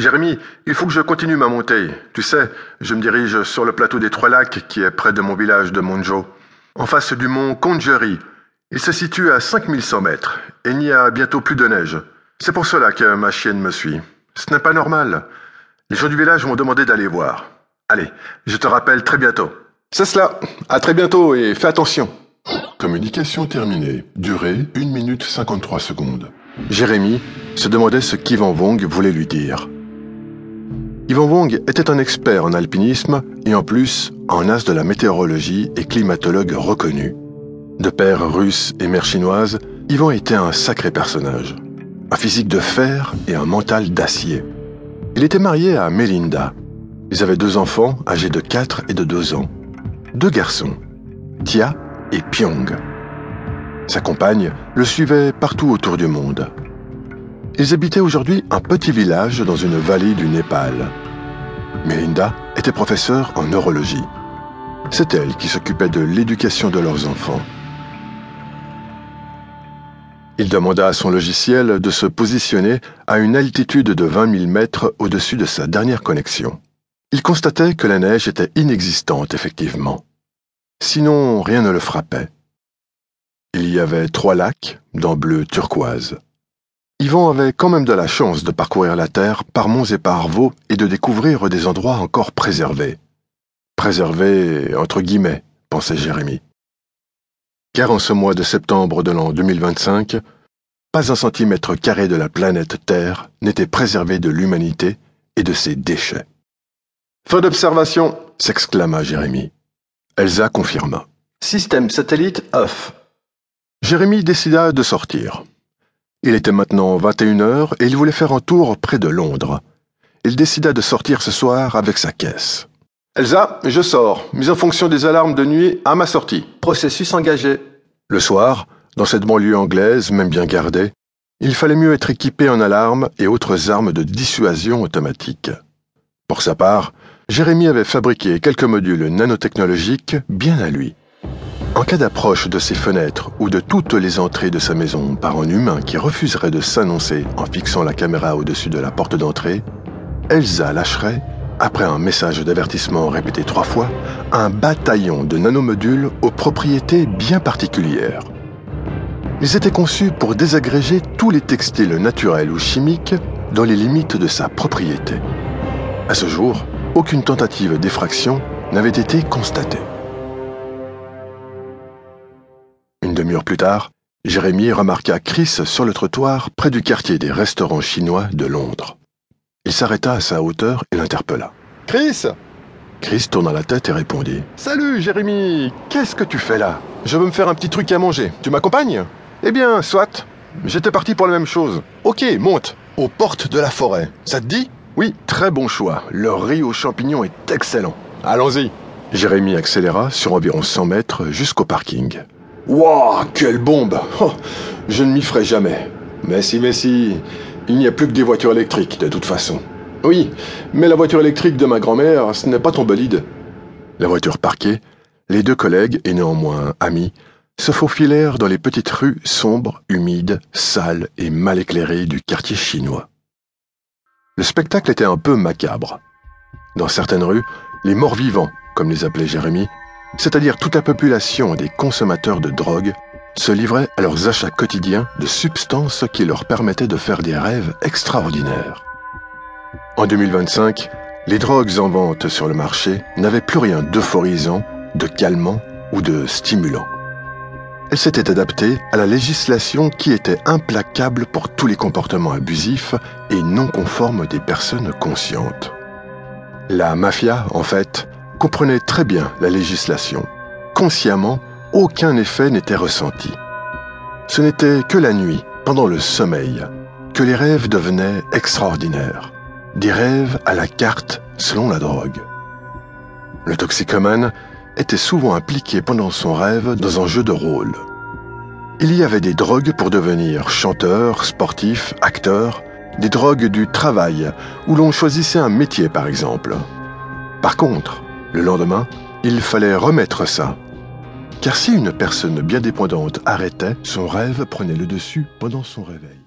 Jérémy, il faut que je continue ma montée. Tu sais, je me dirige sur le plateau des Trois Lacs qui est près de mon village de Monjo, en face du mont Congery. Il se situe à 5100 mètres et il n'y a bientôt plus de neige. C'est pour cela que ma chienne me suit. Ce n'est pas normal. Les gens du village m'ont demandé d'aller voir. Allez, je te rappelle très bientôt. C'est cela. À très bientôt et fais attention. Communication terminée. Durée 1 minute 53 secondes. Jérémy se demandait ce qu'Ivan Wong voulait lui dire. Ivan Wong était un expert en alpinisme et en plus un as de la météorologie et climatologue reconnu. De père russe et mère chinoise, Ivan était un sacré personnage. Un physique de fer et un mental d'acier. Il était marié à Melinda. Ils avaient deux enfants âgés de 4 et de 2 ans. Deux garçons, Tia et Pyong. Sa compagne le suivait partout autour du monde. Ils habitaient aujourd'hui un petit village dans une vallée du Népal. Melinda était professeure en neurologie. C'est elle qui s'occupait de l'éducation de leurs enfants. Il demanda à son logiciel de se positionner à une altitude de 20 000 mètres au-dessus de sa dernière connexion. Il constatait que la neige était inexistante, effectivement. Sinon, rien ne le frappait. Il y avait trois lacs, d'un bleu turquoise. Yvan avait quand même de la chance de parcourir la Terre par monts et par vaux et de découvrir des endroits encore préservés. Préservés entre guillemets, pensait Jérémie. Car en ce mois de septembre de l'an 2025, pas un centimètre carré de la planète Terre n'était préservé de l'humanité et de ses déchets. Feu d'observation, s'exclama Jérémie. Elsa confirma. Système satellite off. Jérémie décida de sortir. Il était maintenant 21 heures et il voulait faire un tour près de Londres. Il décida de sortir ce soir avec sa caisse. Elsa, je sors. Mise en fonction des alarmes de nuit à ma sortie. Processus engagé. Le soir, dans cette banlieue anglaise, même bien gardée, il fallait mieux être équipé en alarmes et autres armes de dissuasion automatique. Pour sa part, Jérémy avait fabriqué quelques modules nanotechnologiques bien à lui. En cas d'approche de ses fenêtres ou de toutes les entrées de sa maison par un humain qui refuserait de s'annoncer en fixant la caméra au-dessus de la porte d'entrée, Elsa lâcherait, après un message d'avertissement répété trois fois, un bataillon de nanomodules aux propriétés bien particulières. Ils étaient conçus pour désagréger tous les textiles naturels ou chimiques dans les limites de sa propriété. À ce jour, aucune tentative d'effraction n'avait été constatée. Plus tard, Jérémy remarqua Chris sur le trottoir près du quartier des restaurants chinois de Londres. Il s'arrêta à sa hauteur et l'interpella. Chris Chris tourna la tête et répondit. Salut Jérémy, qu'est-ce que tu fais là? Je veux me faire un petit truc à manger. Tu m'accompagnes? Eh bien, soit. J'étais parti pour la même chose. Ok, monte. Aux portes de la forêt. Ça te dit? Oui. Très bon choix. Le riz aux champignons est excellent. Allons-y. Jérémy accéléra sur environ 100 mètres jusqu'au parking. Wouah, quelle bombe oh, Je ne m'y ferai jamais. Mais si, mais si, il n'y a plus que des voitures électriques de toute façon. Oui, mais la voiture électrique de ma grand-mère, ce n'est pas ton bolide. La voiture parquée, les deux collègues, et néanmoins amis, se faufilèrent dans les petites rues sombres, humides, sales et mal éclairées du quartier chinois. Le spectacle était un peu macabre. Dans certaines rues, les morts-vivants, comme les appelait Jérémy, c'est-à-dire toute la population des consommateurs de drogue, se livraient à leurs achats quotidiens de substances qui leur permettaient de faire des rêves extraordinaires. En 2025, les drogues en vente sur le marché n'avaient plus rien d'euphorisant, de calmant ou de stimulant. Elles s'étaient adaptées à la législation qui était implacable pour tous les comportements abusifs et non conformes des personnes conscientes. La mafia, en fait, comprenait très bien la législation. Consciemment, aucun effet n'était ressenti. Ce n'était que la nuit, pendant le sommeil, que les rêves devenaient extraordinaires. Des rêves à la carte selon la drogue. Le toxicomane était souvent impliqué pendant son rêve dans un jeu de rôle. Il y avait des drogues pour devenir chanteur, sportif, acteur, des drogues du travail, où l'on choisissait un métier par exemple. Par contre, le lendemain, il fallait remettre ça. Car si une personne bien dépendante arrêtait, son rêve prenait le dessus pendant son réveil.